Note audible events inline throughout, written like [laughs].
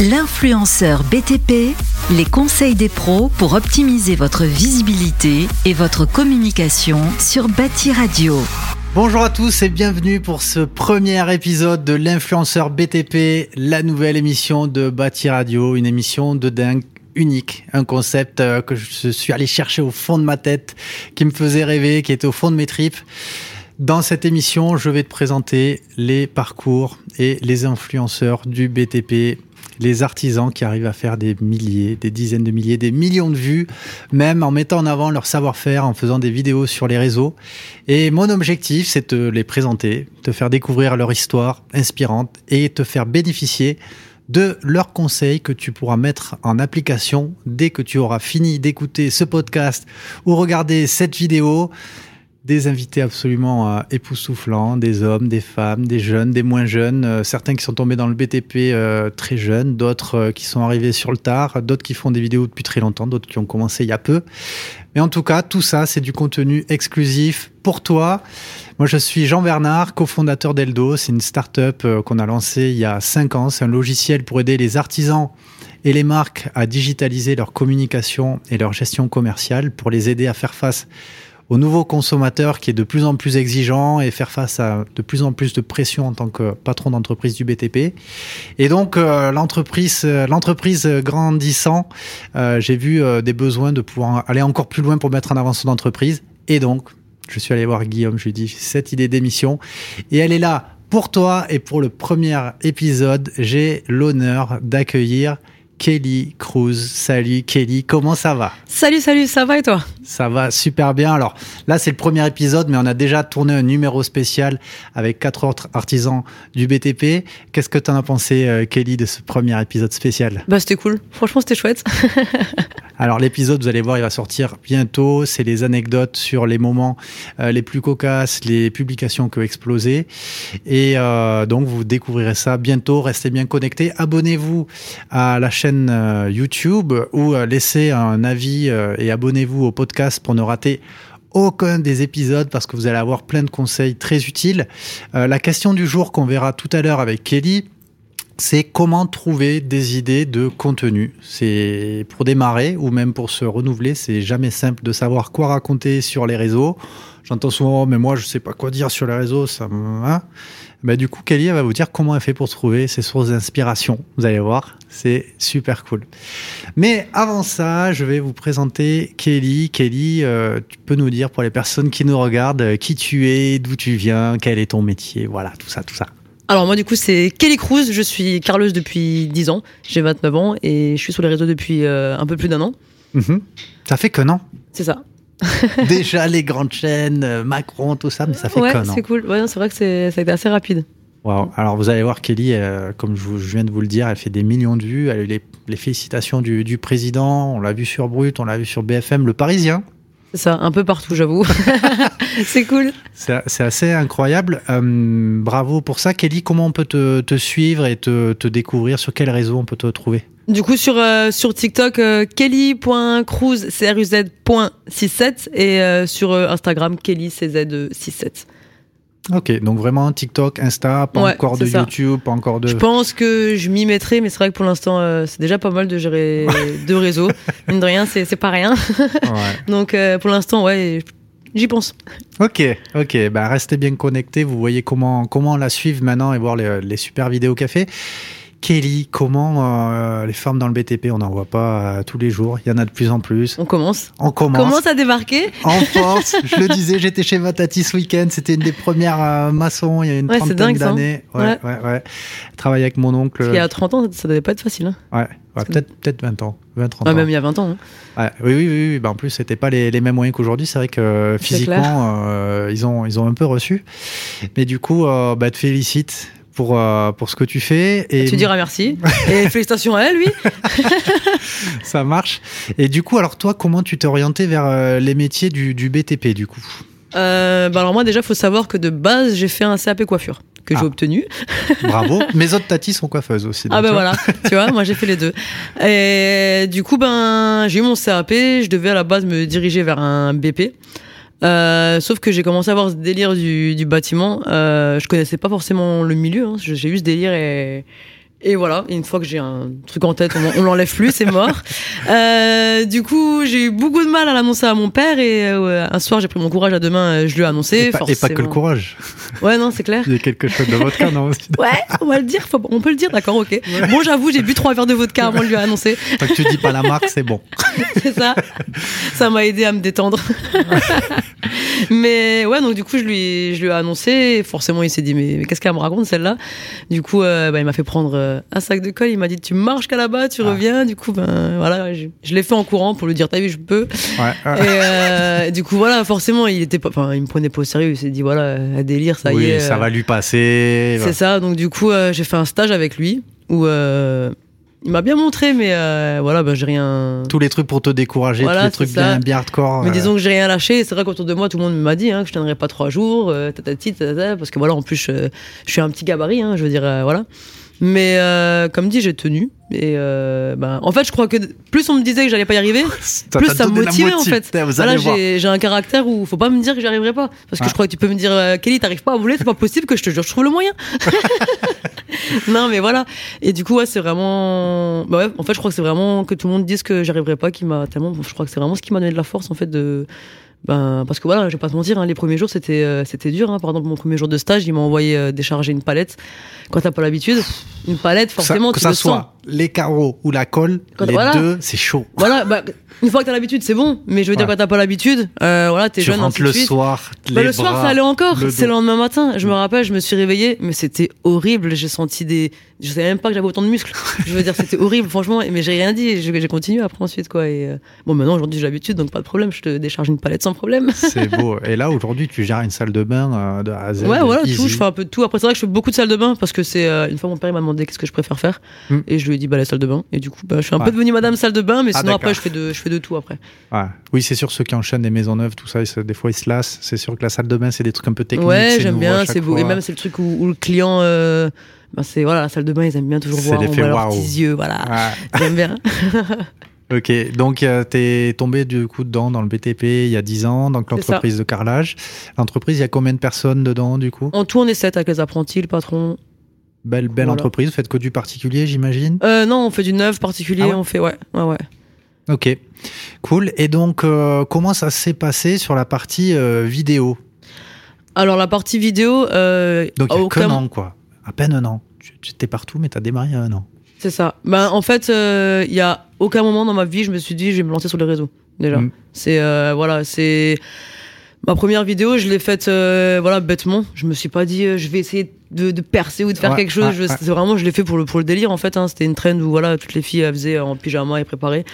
L'influenceur BTP, les conseils des pros pour optimiser votre visibilité et votre communication sur Bâti Radio. Bonjour à tous et bienvenue pour ce premier épisode de l'influenceur BTP, la nouvelle émission de Bâti Radio, une émission de dingue unique, un concept euh, que je suis allé chercher au fond de ma tête, qui me faisait rêver, qui était au fond de mes tripes. Dans cette émission, je vais te présenter les parcours et les influenceurs du BTP les artisans qui arrivent à faire des milliers, des dizaines de milliers, des millions de vues, même en mettant en avant leur savoir-faire, en faisant des vidéos sur les réseaux. Et mon objectif, c'est de les présenter, te faire découvrir leur histoire inspirante et te faire bénéficier de leurs conseils que tu pourras mettre en application dès que tu auras fini d'écouter ce podcast ou regarder cette vidéo des invités absolument euh, époustouflants, des hommes, des femmes, des jeunes, des moins jeunes, euh, certains qui sont tombés dans le BTP euh, très jeunes, d'autres qui sont arrivés sur le tard, d'autres qui font des vidéos depuis très longtemps, d'autres qui ont commencé il y a peu. Mais en tout cas, tout ça, c'est du contenu exclusif pour toi. Moi, je suis Jean Bernard, cofondateur d'Eldo. C'est une start-up qu'on a lancée il y a cinq ans. C'est un logiciel pour aider les artisans et les marques à digitaliser leur communication et leur gestion commerciale pour les aider à faire face au nouveau consommateur qui est de plus en plus exigeant et faire face à de plus en plus de pression en tant que patron d'entreprise du BTP. Et donc euh, l'entreprise, euh, l'entreprise grandissant, euh, j'ai vu des besoins de pouvoir aller encore plus loin pour mettre en avant son entreprise. Et donc je suis allé voir Guillaume, je lui ai dit cette idée d'émission et elle est là pour toi et pour le premier épisode, j'ai l'honneur d'accueillir Kelly Cruz. Salut Kelly, comment ça va? Salut, salut, ça va et toi? Ça va super bien. Alors là, c'est le premier épisode, mais on a déjà tourné un numéro spécial avec quatre autres artisans du BTP. Qu'est-ce que tu en as pensé, euh, Kelly, de ce premier épisode spécial? Bah, c'était cool. Franchement, c'était chouette. [laughs] Alors l'épisode, vous allez voir, il va sortir bientôt. C'est les anecdotes sur les moments euh, les plus cocasses, les publications qui ont explosé. Et euh, donc vous découvrirez ça bientôt. Restez bien connectés. Abonnez-vous à la chaîne euh, YouTube ou laissez un avis et abonnez-vous au podcast pour ne rater aucun des épisodes parce que vous allez avoir plein de conseils très utiles. la question du jour qu'on verra tout à l'heure avec Kelly, c'est comment trouver des idées de contenu. C'est pour démarrer ou même pour se renouveler, c'est jamais simple de savoir quoi raconter sur les réseaux. J'entends souvent, mais moi je sais pas quoi dire sur les réseaux, ça. Hein bah, du coup, Kelly va vous dire comment elle fait pour trouver ses sources d'inspiration. Vous allez voir, c'est super cool. Mais avant ça, je vais vous présenter Kelly. Kelly, euh, tu peux nous dire pour les personnes qui nous regardent euh, qui tu es, d'où tu viens, quel est ton métier, voilà, tout ça, tout ça. Alors moi du coup c'est Kelly Cruz, je suis carleuse depuis 10 ans, j'ai 29 ans et je suis sur les réseaux depuis euh, un peu plus d'un an. Mhm. Ça fait qu'un an C'est ça. [laughs] Déjà les grandes chaînes, euh, Macron, tout ça, mais ça fait ouais, qu'un an. c'est cool. Ouais, c'est vrai que ça a été assez rapide. Wow. Alors vous allez voir Kelly, euh, comme je, viens de vous le dire, elle fait des millions de vues. Elle a eu les, félicitations du, du, président. On l'a vu sur Brut, on l'a vu sur BFM, Le Parisien. C'est ça, un peu partout, j'avoue. [laughs] c'est cool. C'est assez incroyable. Euh, bravo pour ça. Kelly, comment on peut te, suivre et te, découvrir? Sur quel réseau on peut te trouver? Du coup, sur, euh, sur TikTok, euh, kelly.cruz, cruz.67 et euh, sur Instagram, kelly, 67 Ok, donc vraiment TikTok, Insta, pas encore de YouTube, pas encore de. Je pense que je m'y mettrai, mais c'est vrai que pour l'instant, euh, c'est déjà pas mal de gérer [laughs] deux réseaux. Mine de rien, c'est pas rien. [laughs] donc euh, pour l'instant, ouais, j'y pense. Ok, ok, bah restez bien connectés. Vous voyez comment comment la suivre maintenant et voir les, les super vidéos qu'elle fait. Kelly, comment euh, les femmes dans le BTP, on n'en voit pas euh, tous les jours, il y en a de plus en plus. On commence. On commence. Commence à débarquer. En force, je le disais, j'étais chez Matati ce week-end, c'était une des premières euh, maçons il y a une trentaine d'années. Ouais, ouais, ouais. Travailler avec mon oncle. il y a 30 ans, ça devait pas être facile. Hein. Ouais. Ouais, peut-être peut 20 ans, 20 30 ans. même il y a 20 ans. Hein. Ouais, oui, oui, oui, Bah, en plus, c'était pas les, les, mêmes moyens qu'aujourd'hui. C'est vrai que physiquement, ils, ont, ils ont un peu reçu. Mais du coup, bah, te félicite pour, euh, pour ce que tu fais. Et... Tu diras merci. [laughs] et félicitations à elle, lui. [laughs] Ça marche. Et du coup, alors toi, comment tu t'es orienté vers euh, les métiers du, du, BTP, du coup? Euh, bah Alors moi, déjà, il faut savoir que de base, j'ai fait un CAP coiffure que j'ai ah. obtenu. [laughs] Bravo. Mes autres tatis sont coiffeuses aussi. Ah ben voilà, tu vois, moi j'ai fait les deux. Et du coup, ben j'ai eu mon CAP, je devais à la base me diriger vers un BP. Euh, sauf que j'ai commencé à avoir ce délire du, du bâtiment. Euh, je connaissais pas forcément le milieu. Hein. J'ai eu ce délire et, Et voilà, et une fois que j'ai un truc en tête, on, l'enlève plus, c'est mort. [laughs] Euh, du coup, j'ai eu beaucoup de mal à l'annoncer à mon père et euh, un soir, j'ai pris mon courage à deux mains, euh, je lui ai annoncé. Et pas, et pas que le courage. Ouais, non, c'est clair. Il y a quelque chose de votre cas, non aussi [laughs] Ouais, on va le dire, faut- on peut le dire, d'accord, ok. Bon, j'avoue, j'ai bu trois verres de vodka avant de lui annoncer. Tant que tu dis pas la marque, c'est bon. [laughs] C'est ça. Ça m'a aidé à me détendre. mais ouais, donc du coup, je lui, je lui ai annoncé. Et forcément, il s'est dit, mais, mais qu'est-ce qu'elle me raconte celle-là? Du coup, euh, bah, il m'a fait prendre euh, un sac de colle. Il m'a dit, tu marches qu'à là-bas, tu Ah. reviens. Du coup, ben voilà, je, je l'ai fait en courant pour lui dire, t'as vu, je peux. Ouais. Et euh, du coup, voilà, forcément, il était pas, enfin, il me prenait pas au sérieux. Il s'est dit, voilà, un délire, ça oui, y est. ça euh, va lui passer. c'est ça. Donc du coup, euh, j'ai fait un stage avec lui où euh, il m'a bien montré, mais euh, voilà, ben j'ai rien. Tous les trucs pour te décourager, Voilà, tous les trucs bien, bien hardcore. Mais euh, disons que j'ai rien lâché. C'est vrai qu'autour de moi, tout le monde m'a dit hein, que je tiendrais pas trois jours, euh, tatati, tatata, parce que voilà, en plus, je, je suis un petit gabarit, hein, je veux dire, euh, voilà. Mais euh, comme dit, j'ai tenu. Et euh, ben, en fait, je crois que plus on me disait que j'allais pas y arriver, [laughs] ça plus ça me motivait en fait. Voilà, j'ai un caractère où faut pas me dire que j'y arriverai pas. Parce que Ah. je crois que tu peux me dire, euh, Kelly, t'arrives pas à voler, c'est pas possible que je te jure, je trouve le moyen. [laughs] non, mais voilà. Et du coup, ouais, c'est vraiment. Bah ouais, en fait, je crois que c'est vraiment que tout le monde dise que j'arriverai pas qui m'a tellement. Je crois que c'est vraiment ce qui m'a donné de la force en fait de. Ben, parce que voilà, je vais pas te mentir, hein, les premiers jours c'était euh, c'était dur. Hein. Par exemple, mon premier jour de stage, il m'a envoyé euh, décharger une palette. Quand t'as pas l'habitude, une palette, Ça- forcément, que tu ça le sens. soit les carreaux ou la colle, Quand- les voilà. deux, c'est chaud. Voilà, bah, une fois que t'as l'habitude, c'est bon. Mais je veux dire, Ouais. quand t'as pas l'habitude, euh, voilà, t'es Tu jeune, rentres ainsi de le suite. soir, Bah, les le soir, ça allait encore. C'est le lendemain matin. Je me rappelle, je me suis réveillée, mais c'était horrible. J'ai senti des. Je savais même pas que j'avais autant de muscles. [laughs] Je veux dire, c'était horrible, franchement. Mais j'ai rien dit. J'ai continué après ensuite, quoi. Et euh, bon, maintenant, aujourd'hui, j'ai l'habitude, donc pas de problème. Je te décharge une palette sans problème. [laughs] C'est beau. Et là, aujourd'hui, tu gères une salle de bain euh, de A à Z. Ouais, voilà, easy. tout. Je fais un peu de tout. Après, c'est vrai que je fais beaucoup de salles de bain parce que c'est. euh, une fois, mon père m'a demandé qu'est-ce que je préfère faire. Hmm. Et je lui ai dit, bah, la salle de bain. Et du coup, bah, je suis un Ouais. peu devenue madame salle de bain, mais Ah, sinon, après, je fais, de, je fais de tout après. Ouais. Oui, c'est sûr, ceux qui enchaînent des maisons neuves, tout ça, des fois, ils se lassent. C'est sûr que la salle de bain, c'est des trucs un peu techniques. ouais, j'aime bien, c'est beau. Et même, c'est le truc où, où le client. euh, bah, c'est voilà, la salle de bain, ils aiment bien toujours voir. On voit leurs waouh. petits yeux, voilà. Ouais. J'aime bien. [laughs] Ok, donc euh, t'es tombé du coup dedans dans le BTP il y a 10 ans, donc l'entreprise de carrelage. L'entreprise, il y a combien de personnes dedans du coup? En tout, on est sept avec les apprentis, le patron. Belle, belle Voilà. entreprise, vous faites que du particulier, j'imagine? Euh, non, on fait du neuf particulier, Ah ouais? on fait, ouais, ouais, ouais. Ok, cool. Et donc, euh, comment ça s'est passé sur la partie euh, vidéo? Alors, la partie vidéo, Donc, il à y a aucun- qu'un an, quoi. À peine un an. Tu tu étais partout, mais t'as démarré il y a un an. C'est ça. Ben, en fait, euh, il y a aucun moment dans ma vie, je me suis dit, je vais me lancer sur les réseaux. Déjà. Mm. C'est, euh, voilà, c'est. Ma première vidéo, je l'ai faite, euh, voilà, bêtement. Je me suis pas dit, euh, je vais essayer de, de percer ou de faire Ouais, quelque chose. ouais, Je- ouais. C'est vraiment, je l'ai fait pour le, pour le délire, en fait. Hein. C'était une trend où, voilà, toutes les filles, elles faisaient en pyjama et préparées.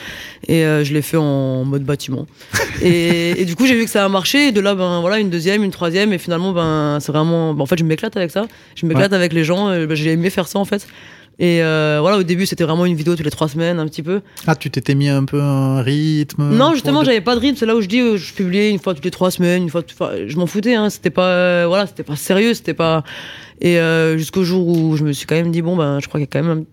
Et euh, je l'ai fait en mode bâtiment. [laughs] et, et du coup, j'ai vu que ça a marché. Et de là, ben, voilà, une deuxième, une troisième. Et finalement, ben, c'est vraiment. ben, en fait, je m'éclate avec ça. Je m'éclate avec les gens. euh, ben, j'ai aimé faire ça, en fait. Et euh, voilà, au début, c'était vraiment une vidéo toutes les trois semaines, un petit peu. Ah, tu t'étais mis un peu un rythme Non, justement, de- j'avais pas de rythme. C'est là où je dis, euh, je publiais une fois toutes les trois semaines, une fois. enfin, je m'en foutais. Hein. C'était pas, euh, voilà, c'était pas sérieux. C'était pas. Et euh, jusqu'au jour où je me suis quand même dit, bon, ben, je crois qu'il y a quand même.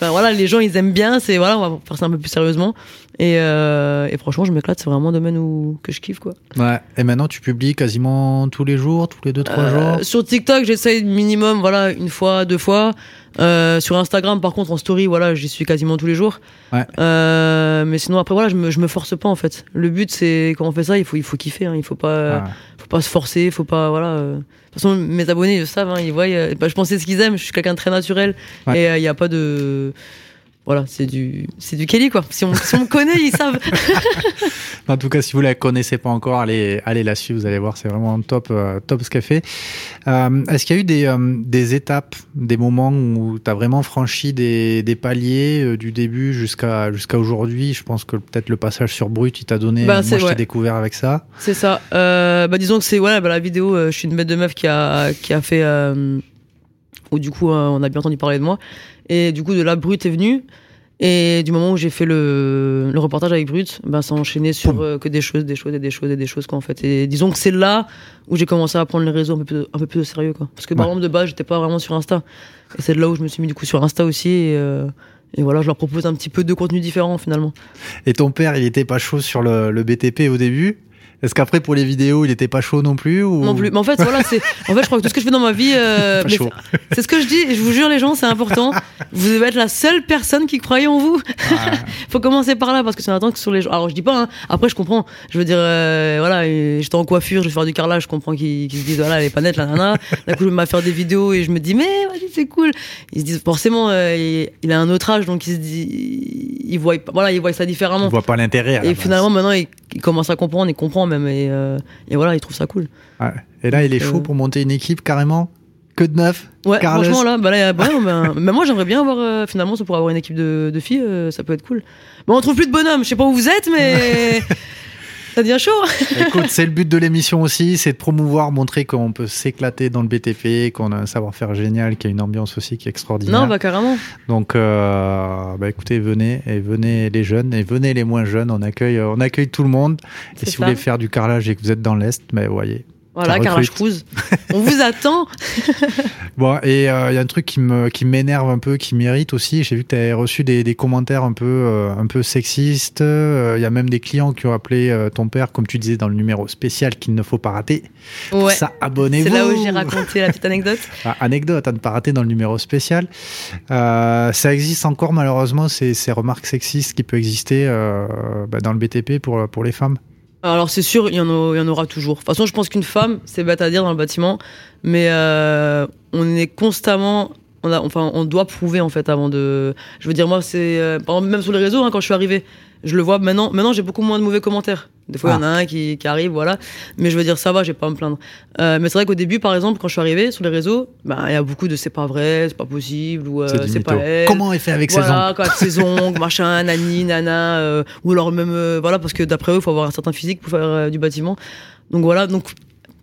Enfin voilà, les gens ils aiment bien. C'est voilà, on va faire ça un peu plus sérieusement. Et, euh, et franchement, je m'éclate. C'est vraiment un domaine où que je kiffe quoi. Ouais. Et maintenant, tu publies quasiment tous les jours, tous les deux, trois Euh, jours? Sur TikTok, j'essaye minimum, voilà, une fois, deux fois. Euh, sur Instagram, par contre, en story, voilà, j'y suis quasiment tous les jours. Ouais. Euh, mais sinon, après, voilà, je me, je me force pas en fait. Le but, c'est quand on fait ça, il faut, il faut kiffer. Hein, il faut pas, Ouais. Faut pas se forcer, il faut pas, voilà. euh. De toute façon, mes abonnés ils le savent, hein, ils voient. euh, bah, je pensais ce qu'ils aiment. Je suis quelqu'un de très naturel Ouais. et il n'y a pas de. Voilà, c'est du, c'est du Kelly quoi. Si on, si on connaît, ils savent. [laughs] En tout cas, si vous la connaissez pas encore, allez, allez la suivre, vous allez voir, c'est vraiment top, euh, top ce qu'elle fait. Euh, Est-ce qu'il y a eu des, euh, des étapes, des moments où tu as vraiment franchi des, des paliers du début jusqu'à jusqu'à aujourd'hui? Je pense que peut-être le passage sur Brut, il t'a donné. Bah, moi, je t'ai découvert avec ça. C'est ça. Bah disons que c'est ouais, bah, la vidéo. je suis une bête de meuf qui a qui a fait où du coup euh, on a bien entendu parler de moi et du coup de là Brut est venu et du moment où j'ai fait le, le reportage avec Brut, bah ça a enchaîné sur euh, que des choses, des choses et des choses et des choses quoi en fait. Et disons que c'est là où j'ai commencé à prendre les réseaux un peu plus, un peu plus au sérieux quoi. Parce que par Ouais. exemple de base j'étais pas vraiment sur Insta et c'est de là où je me suis mis du coup sur Insta aussi et, euh, et voilà je leur propose un petit peu de contenu différent finalement. Et ton père, il était pas chaud sur le, le BTP au début? Est-ce qu'après pour les vidéos, il était pas chaud non plus ou... Non plus. Mais en fait, voilà, c'est. En fait, je crois que tout ce que je fais dans ma vie, euh, [laughs] c'est- ce que je dis. et Je vous jure, les gens, c'est important. Vous devez être la seule personne qui croyait en vous. Ah, [laughs] Faut commencer par là parce que c'est un temps que sur les gens. Alors je dis pas. Hein, après, je comprends. Je veux dire, euh, voilà, j'étais en coiffure, je vais faire du carrelage. Je comprends qu'ils qu'ils se disent voilà, elle est pas nette, la nana. D'un coup, je vais faire des vidéos et je me dis mais vas-y, c'est cool. Ils se disent forcément, euh, il, il a un autre âge, donc il se dit, il voit, voilà, il voit ça différemment. voit pas l'intérêt. Et base. finalement, maintenant, il, il commence à comprendre, il comprend même, et, euh, et voilà, il trouve ça cool. Ouais. Et là, il est Donc, chaud euh, pour monter une équipe carrément que de neuf. Ouais, franchement, là, bah, là, bah, non, ben, mais moi, j'aimerais bien avoir, euh, finalement, ça pour avoir une équipe de, de filles, euh, ça peut être cool. Bon, on trouve plus de bonhommes, je sais pas où vous êtes, mais [laughs] ça devient chaud. [laughs] Écoute, c'est le but de l'émission aussi, c'est de promouvoir, montrer qu'on peut s'éclater dans le BTP, qu'on a un savoir-faire génial, qu'il y a une ambiance aussi qui est extraordinaire. Non, bah, carrément. Donc, euh, bah, écoutez, venez et venez les jeunes et venez les moins jeunes. On accueille, on accueille tout le monde. Et si vous voulez faire du carrelage et que vous êtes dans l'est, mais voyez. Voilà, recrute. Cruise. On vous [laughs] attend. Bon, et euh, il y a un truc qui me qui m'énerve un peu, qui m'irrite aussi. J'ai vu que tu avais reçu des, des commentaires un peu euh, un peu sexistes. Euh, Il y a même des clients qui ont appelé euh, ton père, comme tu disais dans le numéro spécial qu'il ne faut pas rater. Pour Ouais. ça, abonnez-vous. C'est là où j'ai raconté la petite anecdote. [laughs] Ah, anecdote à ne pas rater dans le numéro spécial. Euh, ça existe encore malheureusement ces, ces remarques sexistes qui peuvent exister euh, bah, dans le BTP pour pour les femmes. Alors c'est sûr, il y, en aura toujours. De toute façon, je pense qu'une femme, c'est bête à dire dans le bâtiment, mais euh, on est constamment, on a, enfin, on doit prouver en fait avant de. Je veux dire, moi, c'est euh, même sur les réseaux, hein, quand je suis arrivé, je le vois maintenant. Maintenant, j'ai beaucoup moins de mauvais commentaires. Des fois, il y en a un qui, qui arrive, voilà. Mais je veux dire, ça va, j'ai pas à me plaindre. Euh, mais c'est vrai qu'au début, par exemple, quand je suis arrivé sur les réseaux, bah, il y a beaucoup de c'est pas vrai, c'est pas possible, ou euh, C'est pas elle. Comment elle fait avec ses voilà, ongles quoi, avec ses ongles, machin, nani, nana, euh, ou alors même, euh, voilà, parce que d'après eux, il faut avoir un certain physique pour faire du bâtiment. Donc voilà, donc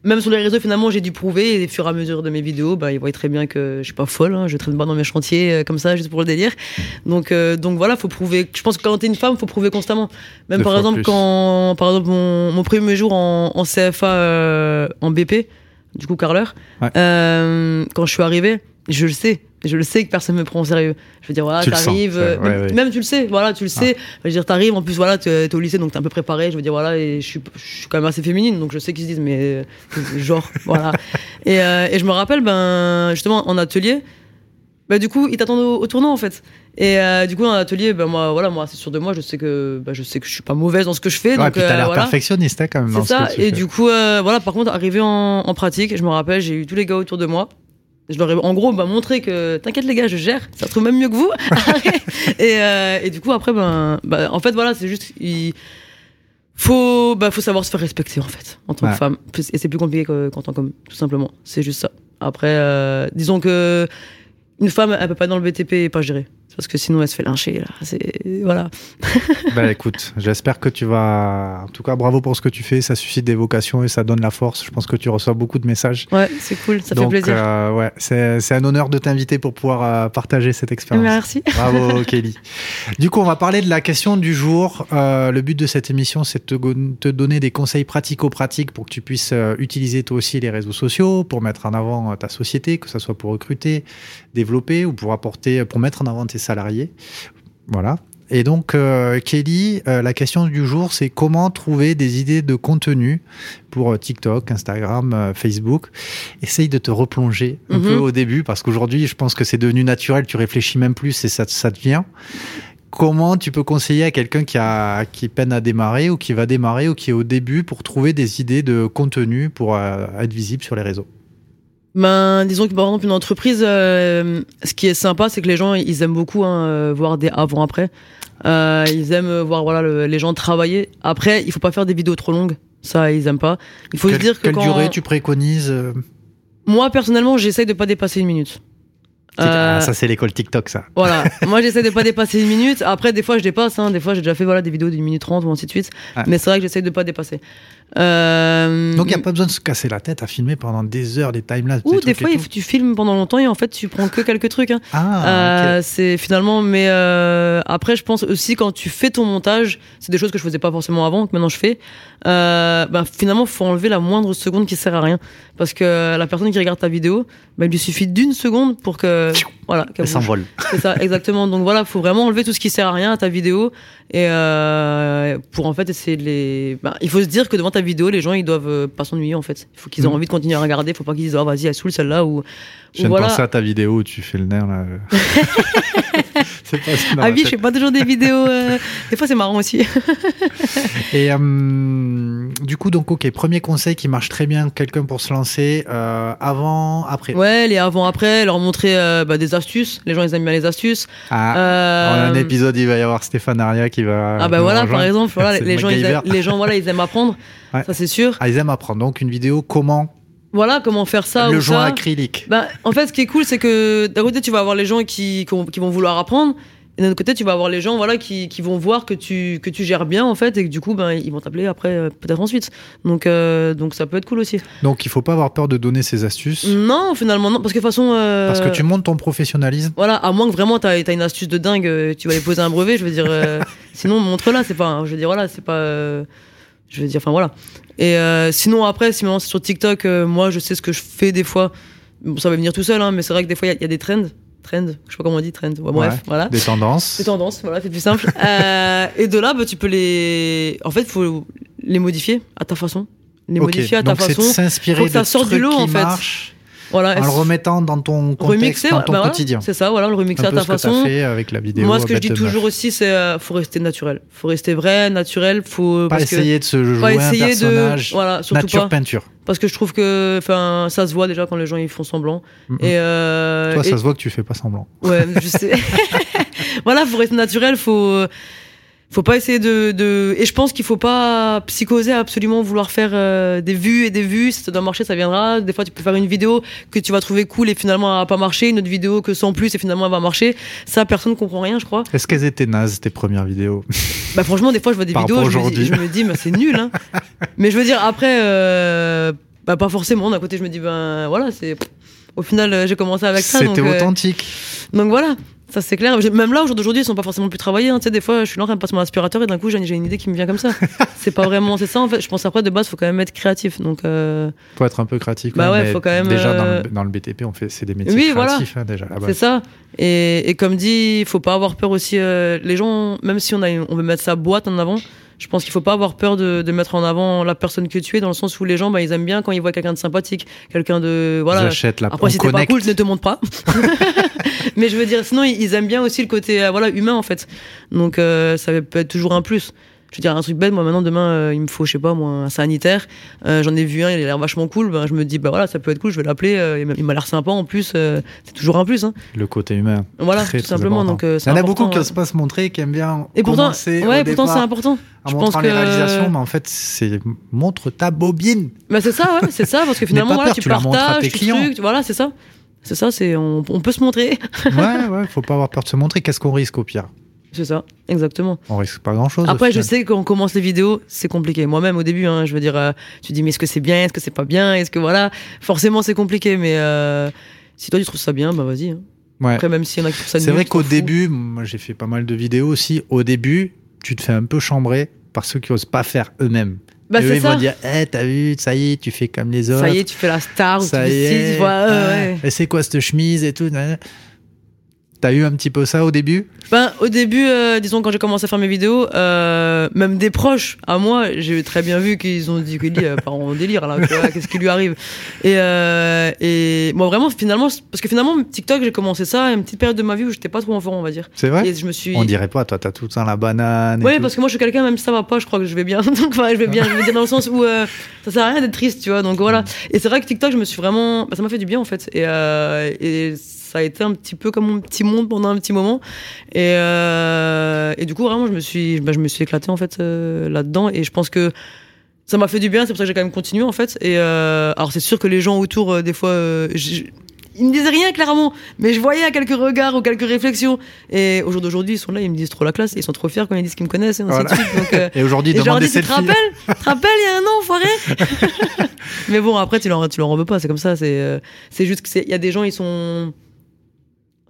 même sur les réseaux, finalement, j'ai dû prouver, et au fur et à mesure de mes vidéos, bah, ils voient très bien que je suis pas folle, hein, je traîne pas dans mes chantiers euh, comme ça, juste pour le délire. Donc, euh, donc voilà, faut prouver. Je pense que quand t'es une femme, faut prouver constamment. Même Deux par exemple, plus. quand, par exemple, mon, mon premier jour en, en CFA, euh, en BP, du coup, carleur, Ouais. euh, quand je suis arrivé, je le sais. Je le sais que personne me prend au sérieux. Je veux dire, voilà, t'arrives, euh, ouais, même, ouais. même tu le sais, voilà, tu le sais. Je veux dire, t'arrives, en plus, voilà, t'es au lycée, donc t'es un peu préparé. Je veux dire, voilà, et je suis, je suis quand même assez féminine, donc je sais qu'ils se disent, mais euh, genre, [laughs] voilà. Et, euh, et je me rappelle, ben, justement, en atelier, bah, du coup, ils t'attendent au, au tournant, en fait. Et euh, du coup, en atelier, ben, moi, voilà, moi, c'est sûr de moi, je sais que, ben, je sais que je suis pas mauvaise dans ce que je fais. Ouais, donc, puis t'as euh, l'air voilà. perfectionniste hein, quand même. C'est ce ça. que tu Et fais. du coup, euh, voilà, par contre, arrivé en, en pratique, je me rappelle, j'ai eu tous les gars autour de moi. Je leur ai, en gros, bah, montré que t'inquiète les gars, je gère, ça se trouve même mieux que vous. [laughs] [laughs] et, euh, et du coup, après, ben, bah, en fait, voilà, c'est juste, il faut, bah, faut savoir se faire respecter, en fait, en tant Ouais. que femme. Et c'est plus compliqué que- qu'en tant qu'homme, tout simplement. C'est juste ça. Après, euh, disons que une femme, elle peut pas être dans le BTP et pas gérer. Parce que sinon, elle se fait lyncher, là. Voilà. [laughs] Bah écoute, j'espère que tu vas. En tout cas, bravo pour ce que tu fais. Ça suscite des vocations et ça donne la force. Je pense que tu reçois beaucoup de messages. Ouais, c'est cool, ça Donc, fait plaisir. euh, ouais, c'est c'est un honneur de t'inviter pour pouvoir euh, partager cette expérience. Merci. [laughs] Bravo Kelly. Du coup, on va parler de la question du jour. Euh, le but de cette émission, c'est de te, donner des conseils pratico-pratiques pour que tu puisses euh, utiliser toi aussi les réseaux sociaux pour mettre en avant ta société, que ce soit pour recruter, développer ou pour apporter, pour mettre en avant tes salariés. Voilà. Et donc, euh, Kelly, euh, la question du jour, c'est comment trouver des idées de contenu pour euh, TikTok, Instagram, euh, Facebook. Essaye de te replonger un Mhm. peu au début, parce qu'aujourd'hui, je pense que c'est devenu naturel, tu réfléchis même plus et ça, ça te vient. Comment tu peux conseiller à quelqu'un qui, a, qui peine à démarrer ou qui va démarrer ou qui est au début pour trouver des idées de contenu pour être visible sur les réseaux? Ben, disons que par exemple une entreprise, euh, ce qui est sympa, c'est que les gens ils aiment beaucoup hein, euh, voir des avant-après. Euh, ils aiment voir voilà le- les gens travailler. Après, il faut pas faire des vidéos trop longues. Ça, ils aiment pas. Il faut se Quelle, dire que quelle quand... durée tu préconises moi personnellement, j'essaye de pas dépasser une minute. Ah, Euh, Ça, c'est l'école TikTok, ça. Voilà, [laughs] moi j'essaie de pas dépasser une minute. Après, des fois je dépasse. Hein. Des fois j'ai déjà fait voilà des vidéos d'une minute trente ou ainsi de suite. Ouais. Mais c'est vrai que j'essaie de pas dépasser. Euh, Donc, il n'y a pas besoin de se casser la tête à filmer pendant des heures des timelapses. Ou des et fois, tu filmes pendant longtemps et en fait tu prends que quelques trucs. Hein. Ah, Euh. C'est finalement, mais euh, après, je pense aussi quand tu fais ton montage, c'est des choses que je faisais pas forcément avant, que maintenant je fais. Euh, ben, finalement, faut enlever la moindre seconde qui sert à rien, parce que la personne qui regarde ta vidéo, ben, il lui suffit d'une seconde pour que voilà, qu'elle s'envole. C'est ça, exactement. Donc voilà, faut vraiment enlever tout ce qui sert à rien à ta vidéo et euh, pour en fait essayer de les. Ben, il faut se dire que devant ta vidéo, les gens ils doivent euh, pas s'ennuyer en fait. Il faut qu'ils aient Mhm. envie de continuer à regarder. Faut pas qu'ils disent oh vas-y elle saoule celle-là ou. Je viens de voilà. penser à ta vidéo où tu fais le nerf là. [laughs] c'est pas dans Ah oui, je fais pas toujours des vidéos. euh, Des fois c'est marrant aussi. [laughs] Et euh, du coup, donc, ok, premier conseil qui marche très bien, quelqu'un pour se lancer, euh, avant, après. Ouais, les avant-après, leur montrer bah, des astuces. Les gens ils aiment bien les astuces. Ah, en un épisode, il va y avoir Stéphane Aria qui va. Ah bah voilà, par exemple, voilà, [laughs] les gens, ils, MacGyver. les gens voilà, ils aiment apprendre. [laughs] Ouais. Ça c'est sûr. Ah, ils aiment apprendre. Donc, une vidéo, comment Voilà comment faire ça le ou joint ça. acrylique. Bah, en fait, ce qui est cool, c'est que d'un côté, tu vas avoir les gens qui, qui, vont, vouloir apprendre. Et d'un autre côté, tu vas avoir les gens voilà, qui, qui vont voir que tu, que tu gères bien, en fait, et que du coup, ben, ils vont t'appeler après, euh, peut-être ensuite. Donc, euh, donc, ça peut être cool aussi. Donc, il faut pas avoir peur de donner ses astuces. Non, finalement, non, parce que de toute façon. euh, Parce que tu montes ton professionnalisme. Voilà, à moins que vraiment t'as as une astuce de dingue, tu vas aller poser un brevet, je veux dire. euh, [laughs] sinon, montre-la, c'est pas. Je veux dire, voilà, c'est pas. Je veux dire, enfin voilà. Et euh, sinon, après, si maintenant c'est sur TikTok, euh, moi, je sais ce que je fais des fois. Bon, ça va venir tout seul, hein, mais c'est vrai que des fois, il y a- il y, a des trends. Trends, je sais pas comment on dit, trends. Ouais, bref, Ouais. voilà. Des tendances. Des tendances, voilà, c'est plus simple. [laughs] Euh, et de là, bah, tu peux les. En fait, faut les modifier à ta façon. Les modifier à ta donc façon. Faut que ça sorte du lot, en fait. Voilà. en le remettant dans ton contexte, remixer, dans ton bah voilà, quotidien. C'est ça, voilà, le remixer Un à ta ce que façon. fait avec la vidéo. Moi, ce que je dis toujours aussi, c'est euh, faut rester naturel. Faut rester vrai, naturel. Faut Pas parce que essayer de se jouer pas un essayer personnage. de voilà, surtout Nature pas peinture. parce que je trouve que enfin ça se voit déjà quand les gens ils font semblant. Et euh, Toi, et- ça se voit que tu fais pas semblant. ouais, je sais. [laughs] [laughs] voilà, faut rester naturel, faut faut pas essayer de, de... et je pense qu'il faut pas psychoser à absolument vouloir faire euh, des vues et des vues si ça doit marcher ça viendra des fois tu peux faire une vidéo que tu vas trouver cool et finalement elle va pas marcher une autre vidéo que sans plus et finalement elle va marcher ça personne comprend rien je crois Est-ce qu'elles étaient nazes, tes premières vidéos? [laughs] Bah franchement, des fois, je vois des Par vidéos, je me, dis, je me dis, bah, c'est nul. Hein. [laughs] Mais je veux dire, après, euh, bah, pas forcément. D'un côté, je me dis, ben voilà, c'est. Au final, euh, j'ai commencé avec ça. C'était euh, authentique. donc voilà, ça c'est clair. Même là, au jour d'aujourd'hui, ils sont pas forcément plus travaillés. hein. Tu sais, des fois, je suis là en train de passer mon aspirateur et d'un coup, j'ai une idée qui me vient comme ça. [laughs] c'est pas vraiment, c'est ça en fait. Je pense après, de base, faut quand même être créatif. Donc, euh, Faut être un peu créatif. Bah ouais, mais faut quand même, Déjà, dans, euh, le, dans le BTP, on fait, c'est des métiers Oui, voilà. créatifs, hein, déjà, là-bas. C'est ça. Et, et comme dit, il faut pas avoir peur aussi. euh, les gens, même si on, a, on veut mettre sa boîte en avant, je pense qu'il faut pas avoir peur de, de mettre en avant la personne que tu es, dans le sens où les gens, bah, ils aiment bien quand ils voient quelqu'un de sympathique, quelqu'un de voilà. J'achète la Après, si t'es pas cool, ne te montre pas. [laughs] Mais je veux dire, sinon, ils ils aiment bien aussi le côté euh, voilà humain en fait. Donc euh, ça peut être toujours un plus. Je veux dire un truc bête, moi maintenant demain euh, il me faut je sais pas moi un sanitaire. Euh, J'en ai vu un, il a l'air vachement cool. Ben, je me dis bah voilà ça peut être cool, je vais l'appeler. euh, il m'a- l'air sympa en plus. euh, c'est toujours un plus. Hein. Le côté humain. Voilà Très, tout très simplement. important. Donc euh, Il y en a beaucoup qui n'osent pas se montrer, qui aiment bien Et pourtant, ouais, pourtant c'est important. en Je montrant pense les que- réalisations, mais en fait, c'est montre ta bobine. Bah c'est ça, ouais, c'est ça, parce que [laughs] finalement voilà, peur, tu tu partages, tes tu clients. trucs, voilà, c'est ça. C'est ça, c'est on, on peut se montrer. ouais, ouais, faut pas avoir peur de se montrer. Qu'est-ce qu'on risque au pire? C'est ça, exactement. On risque pas grand chose. Après, je sais quand on commence les vidéos, c'est compliqué. Moi-même, au début, hein, je veux dire, euh, tu dis, mais est-ce que c'est bien, est-ce que c'est pas bien, est-ce que voilà, forcément, c'est compliqué. Mais euh, si toi tu trouves ça bien, bah vas-y. hein. Ouais. Après, même s'il y en a qui trouvent ça C'est vrai tu qu'au début, moi j'ai fait pas mal de vidéos aussi. Au début, tu te fais un peu chambrer par ceux qui osent pas faire eux-mêmes. bah eux, ils ça. vont dire, eh, t'as vu, ça y est, tu fais comme les autres. Ça y est, tu fais la star ou tu ça fais y est. tu ouais, Ah, ouais. Et c'est quoi cette chemise et tout. T'as eu un petit peu ça au début? Ben, au début, euh, disons, quand j'ai commencé à faire mes vidéos, euh, même des proches à moi, j'ai très bien vu qu'ils ont dit qu'il euh, part en délire, là, qu'est-ce qui lui arrive? Et, euh, et moi, vraiment, finalement, parce que finalement, TikTok, j'ai commencé ça à une petite période de ma vie où j'étais pas trop en forme, on va dire. C'est vrai? Et je me suis. On dirait pas, toi, t'as tout le temps la banane. Oui, parce que moi je suis quelqu'un, même si ça va pas, je crois que je vais bien. [laughs] Donc je vais bien. Je veux dire dans le sens où euh, ça sert à rien d'être triste, tu vois. Donc voilà. Et c'est vrai que TikTok, je me suis vraiment, bah, ça m'a fait du bien en fait. Et, euh, et ça a été un petit peu comme mon petit monde pendant un petit moment. Et, euh, et du coup, vraiment, je me suis, bah, je me suis éclaté en fait euh, là-dedans. Et je pense que ça m'a fait du bien. C'est pour ça que j'ai quand même continué en fait. Et euh, alors c'est sûr que les gens autour, des fois. ils me disaient rien clairement, mais je voyais à quelques regards ou quelques réflexions. Et au jour d'aujourd'hui, ils sont là, ils me disent trop la classe, ils sont trop fiers quand ils disent qu'ils me connaissent, et Voilà. Donc, euh, [laughs] aujourd'hui, et je leur demande des tu te rappelles? Tu te rappelles, il y a un an, enfoiré? [laughs] [laughs] Mais bon, après, tu leur, tu leur en veux pas, c'est comme ça. C'est euh, c'est juste qu'il y a des gens, ils sont.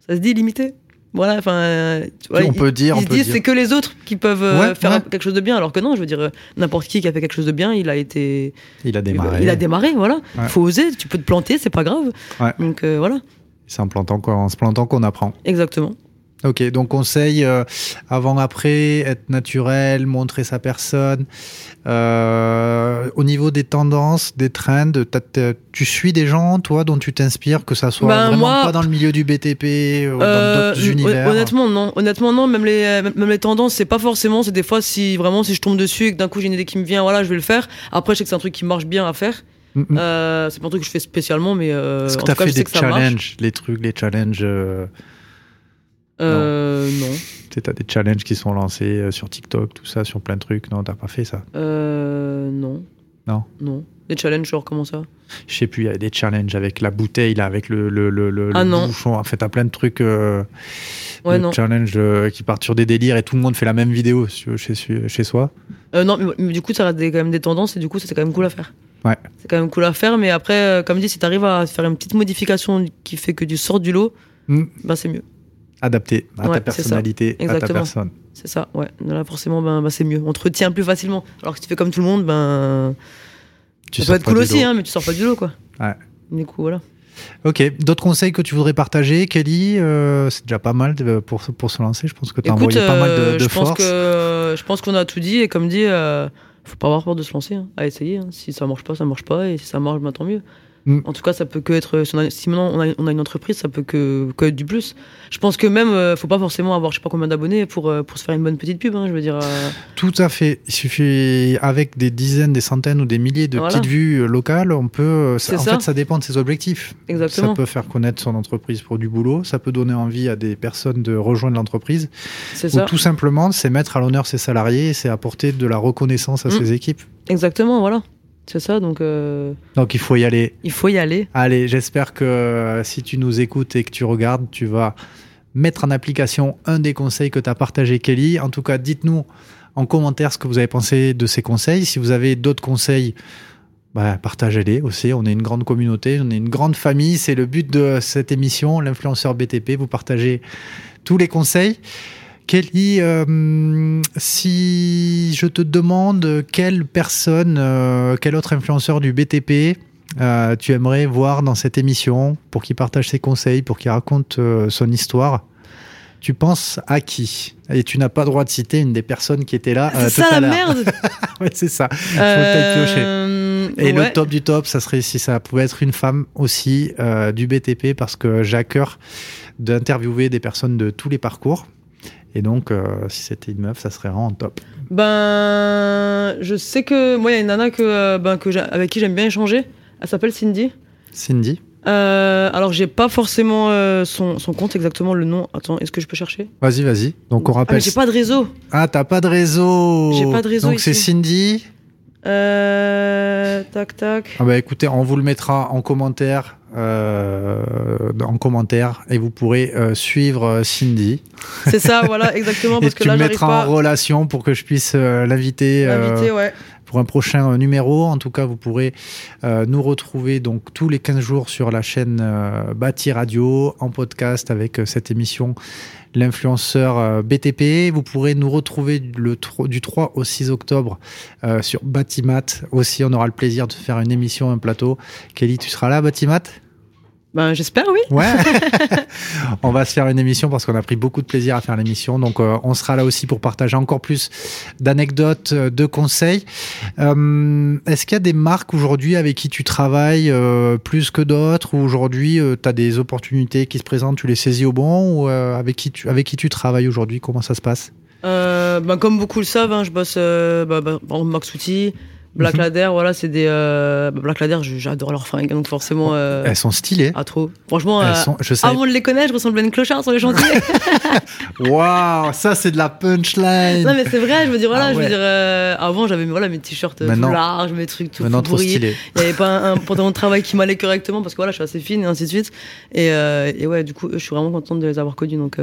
Ça se dit limité Voilà, enfin. euh, tu vois, on ils- peut dire, Ils on se peut disent, dire. c'est que les autres qui peuvent euh, Ouais, faire ouais. quelque chose de bien, alors que non, je veux dire, euh, n'importe qui qui a fait quelque chose de bien, il a été. Il a démarré. Il a démarré, voilà. Ouais. Faut oser, tu peux te planter, c'est pas grave. Donc euh, voilà. C'est en, plantant en se plantant qu'on apprend. Exactement. Ok, donc conseil euh, avant-après, être naturel, montrer sa personne. Euh, au niveau des tendances, des trends, t'as- t'as- tu suis des gens, toi, dont tu t'inspires, que ça soit Ben, vraiment moi- pas dans le milieu du BTP ou Euh, dans d'autres hon- univers Honnêtement, non. Honnêtement, non. Même les, même les tendances, c'est pas forcément. C'est des fois, si vraiment, si je tombe dessus et que d'un coup j'ai une idée qui me vient, voilà, je vais le faire. Après, je sais que c'est un truc qui marche bien à faire. Mm, mm. Euh, c'est pas un truc que je fais spécialement, mais euh, Est-ce que tout tu as cas, fait des challenges, les trucs, les challenges euh, non. Tu as des challenges qui sont lancés euh, sur TikTok, tout ça, sur plein de trucs. Non, t'as pas fait ça. Euh, non. Non? Non. Des challenges, genre comment ça? Je sais plus, il y a des challenges avec la bouteille, là, avec le, le, le, le- Ah non. bouchon. En fait, t'as plein de trucs. euh, Ouais, de non. challenges euh, qui partent sur des délires et tout le monde fait la même vidéo si tu veux, chez, chez soi. Euh, non, mais, mais du coup, ça reste quand même des tendances et du coup, c'est quand même cool à faire. Ouais. C'est quand même cool à faire, mais après, euh, comme dit, si t'arrives à faire une petite modification qui fait que tu sors du lot, Hmm. ben c'est mieux. Adapté à Ouais, ta personnalité, à ta Exactement. personne. C'est ça, ouais. Là, forcément, ben, ben, c'est mieux. On te retient plus facilement. Alors que si tu fais comme tout le monde, ben. Tu ça peut être cool aussi, hein, mais tu sors pas du lot, quoi. Ouais. Du coup, voilà. Ok, d'autres conseils que tu voudrais partager, Kelly euh, C'est déjà pas mal de- pour, pour se lancer. Je pense que tu as Écoute, envoyé pas mal de, euh, de je pense force. que je pense qu'on a tout dit et comme dit, euh, faut pas avoir peur de se lancer, hein, à essayer. hein. Si ça marche pas, ça marche pas et si ça marche, ben, tant mieux. Mm. En tout cas, ça peut que être. Si, on a- si maintenant on a, on a une entreprise, ça peut que, que être du plus. Je pense que même, euh, faut pas forcément avoir je sais pas combien d'abonnés pour euh, pour se faire une bonne petite pub. hein, je veux dire. euh, Tout à fait. Il suffit, avec des dizaines, des centaines ou des milliers de Voilà. petites vues euh, locales, on peut. ça- en ça. fait, ça dépend de ses objectifs. Exactement. Ça peut faire connaître son entreprise pour du boulot. Ça peut donner envie à des personnes de rejoindre l'entreprise. C'est Ou ça. tout simplement, c'est mettre à l'honneur ses salariés et c'est apporter de la reconnaissance à Mm. ses équipes. Exactement, voilà. C'est ça. Donc euh, Donc il faut y aller. il faut y aller. Allez, j'espère que euh, si tu nous écoutes et que tu regardes, tu vas mettre en application un des conseils que tu as partagé, Kelly. En tout cas, dites-nous en commentaire ce que vous avez pensé de ces conseils. Si vous avez d'autres conseils, bah, partagez-les aussi. On est une grande communauté, on est une grande famille. C'est le but de cette émission, l'influenceur BTP. Vous partagez tous les conseils. Kelly, euh, si je te demande quelle personne, euh, quel autre influenceur du BTP euh, tu aimerais voir dans cette émission pour qu'il partage ses conseils, pour qu'il raconte son histoire, tu penses à qui? Et tu n'as pas le droit de citer une des personnes qui étaient là C'est ça la merde. [laughs] Ouais, c'est ça. Faut. Euh, Et le top du top, ça serait si ça pouvait être une femme aussi euh, du BTP, parce que j'ai à cœur d'interviewer des personnes de tous les parcours. Et donc, euh, si c'était une meuf, ça serait vraiment top. Ben, je sais que moi, il y a une nana que, euh, ben, que avec qui j'aime bien échanger. Elle s'appelle Cindy. Cindy Euh, alors, j'ai pas forcément euh, son, son compte exactement le nom. Attends, est-ce que je peux chercher? Vas-y, vas-y. Donc, on Ah, mais rappelle. j'ai pas de réseau. Ah, t'as pas de réseau J'ai pas de réseau Donc, c'est. Cindy. Euh, tac, tac. Ah bah écoutez, on vous le mettra en commentaire, euh, en commentaire, et vous pourrez euh, suivre euh, Cindy. C'est ça, voilà, exactement. [laughs] Et Parce que tu là, me mettras pas en relation pour que je puisse euh, l'inviter l'inviter, ouais. Pour un prochain euh, numéro. En tout cas, vous pourrez euh, nous retrouver donc tous les 15 jours sur la chaîne euh, Bâti Radio en podcast avec cette émission L'influenceur BTP. Vous pourrez nous retrouver du 3 au 6 octobre sur Batimat. Aussi, on aura le plaisir de faire une émission, un plateau. Kelly, tu seras là, Batimat? Ben, j'espère, oui. Ouais. [laughs] on va se faire une émission parce qu'on a pris beaucoup de plaisir à faire l'émission. Donc, euh, on sera là aussi pour partager encore plus d'anecdotes, euh, de conseils. Euh, Est-ce qu'il y a des marques aujourd'hui avec qui tu travailles euh, plus que d'autres? Ou aujourd'hui tu as des opportunités qui se présentent, tu les saisis au bon? Ou avec, qui tu, avec qui tu travailles aujourd'hui? Comment ça se passe? Ben, comme beaucoup le savent, hein, je bosse bah, bah, par exemple, Max Outil, Black Mhm. Ladder, voilà, c'est des. euh, bah, Black Ladder, je- j'adore leurs fringues, donc forcément. euh, Elles sont stylées. Ah, trop. Franchement, Elles euh, sont, je sais. avant de les connaître, je ressemblais à une clochard sur les chantiers. [laughs] Waouh, ça c'est de la punchline. non, mais c'est vrai, je veux dire, voilà, Ah je ouais. veux dire, euh, avant, j'avais voilà, mes t-shirts tout larges, mes trucs tout Maintenant trop stylé. Il n'y avait pas un, un pantalon de travail qui m'allait correctement parce que voilà, je suis assez fine et ainsi de suite. Et, euh, et ouais, du coup, je suis vraiment contente de les avoir connus. Donc,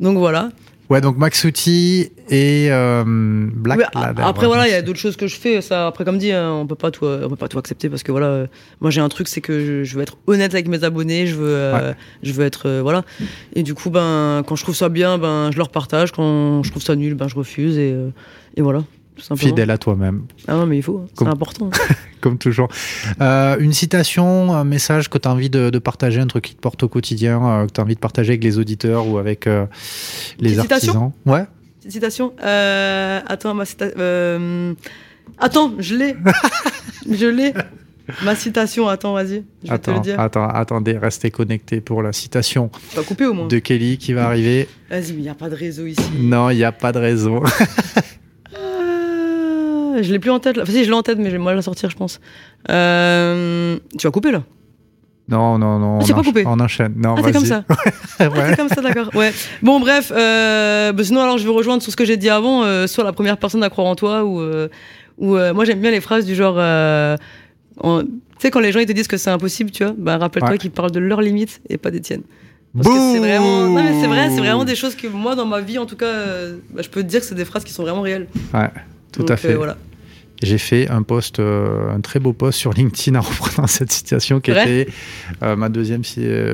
donc voilà. Ouais, donc Max Outi et euh, Black Ladder. après voilà, il y a d'autres choses que je fais. Ça, après comme dit, hein, on peut pas tout, on peut pas tout accepter parce que voilà, euh, moi j'ai un truc, c'est que je, je veux être honnête avec mes abonnés, je veux, euh, je veux être euh, voilà. Et du coup, ben quand je trouve ça bien, ben je leur partage. Quand je trouve ça nul, ben je refuse et, euh, et voilà. Fidèle à toi-même, Ah non, mais il faut, hein. c'est important. [laughs] comme toujours. Euh, une citation, un message que tu as envie de, de partager, un truc qui te porte au quotidien, euh, que tu as envie de partager avec les auditeurs ou avec euh, les Petite citation artisans? Ouais. Petite citation. Euh, attends, ma citation. Attends, je l'ai. [laughs] je l'ai. Ma citation, attends, vas-y. Je vais te le Attends, dire. attends, attendez, restez connectés pour la citation Tu vas couper au moins. de Kelly qui va arriver. Vas-y, mais il n'y a pas de réseau ici. Non, il n'y a pas de raison. [laughs] Je l'ai plus en tête là. Enfin, si, je l'ai en tête, mais j'ai mal à la sortir, je pense. Euh, Tu vas couper là? Non, non, non. Ah, c'est pas coupé. On enchaîne. Non, Ah, c'est comme ça. [laughs] Ah, Ouais. c'est comme ça, d'accord. Ouais. Bon, bref. Euh, bah, sinon, alors, je vais rejoindre sur ce que j'ai dit avant. Euh, soit la première personne à croire en toi, ou, euh, ou euh, moi, j'aime bien les phrases du genre. en- Tu sais, quand les gens ils te disent que c'est impossible, tu vois, bah, rappelle-toi Ouais. qu'ils parlent de leurs limites et pas des tiennes. Parce que c'est vraiment. Non, mais c'est vrai, c'est vraiment des choses que moi, dans ma vie, en tout cas, bah, je peux te dire que c'est des phrases qui sont vraiment réelles. Ouais, tout Donc, à fait. euh, voilà. J'ai fait un post, euh, un très beau post sur LinkedIn en [laughs] reprenant cette citation qui était euh, ma deuxième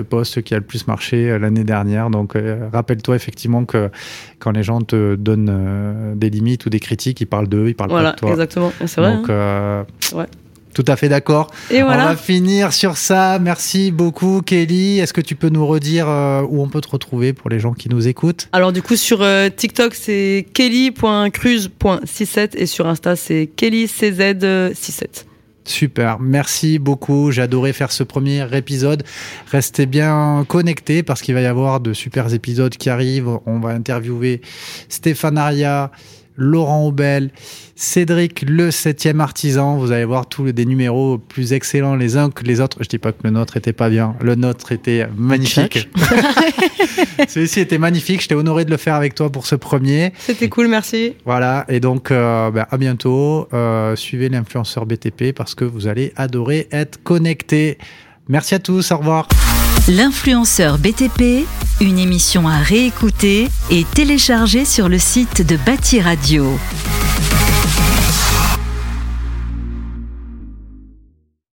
post qui a le plus marché euh, l'année dernière. Donc, rappelle-toi effectivement que quand les gens te donnent des limites ou des critiques, ils parlent d'eux, ils parlent Voilà, pas de toi. exactement. C'est vrai. Donc, hein. Ouais. Tout à fait d'accord. Et On va voilà. finir sur ça. Merci beaucoup, Kelly. Est-ce que tu peux nous redire euh, où on peut te retrouver pour les gens qui nous écoutent? Alors du coup sur euh, TikTok c'est kelly.cruz.67 et sur Insta c'est kellycz67. Super, merci beaucoup. J'ai adoré faire ce premier épisode. Restez bien connectés parce qu'il va y avoir de super épisodes qui arrivent. On va interviewer Stéphane Aria, Laurent Aubel, Cédric, le septième artisan. Vous allez voir tous les- des numéros plus excellents les uns que les autres. Je dis pas que le nôtre était pas bien. Le nôtre était magnifique. [laughs] Celui-ci était magnifique. J'étais honoré de le faire avec toi pour ce premier. C'était cool, merci. Voilà, et donc euh, ben, à bientôt. Euh, suivez l'influenceur BTP parce que vous allez adorer être connecté. Merci à tous, au revoir. L'influenceur BTP, une émission à réécouter et télécharger sur le site de Bâti Radio.